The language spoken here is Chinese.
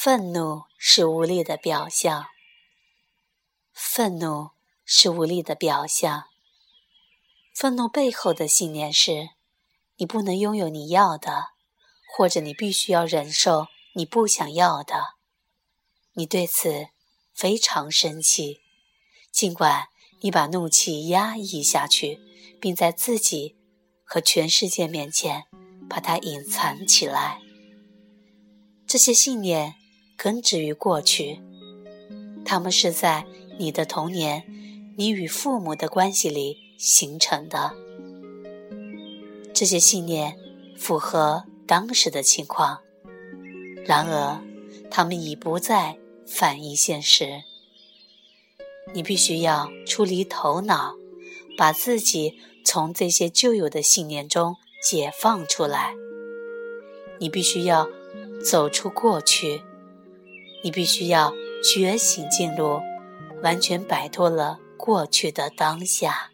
愤怒是无力的表象。愤怒是无力的表象。愤怒背后的信念是：你不能拥有你要的，或者你必须要忍受你不想要的。你对此非常生气，尽管你把怒气压抑下去，并在自己和全世界面前把它隐藏起来。这些信念根植于过去，它们是在你的童年、你与父母的关系里形成的。这些信念符合当时的情况，然而它们已不再反映现实。你必须要出离头脑，把自己从这些旧有的信念中解放出来。你必须要。走出过去，你必须要觉醒进入完全摆脱了过去的当下。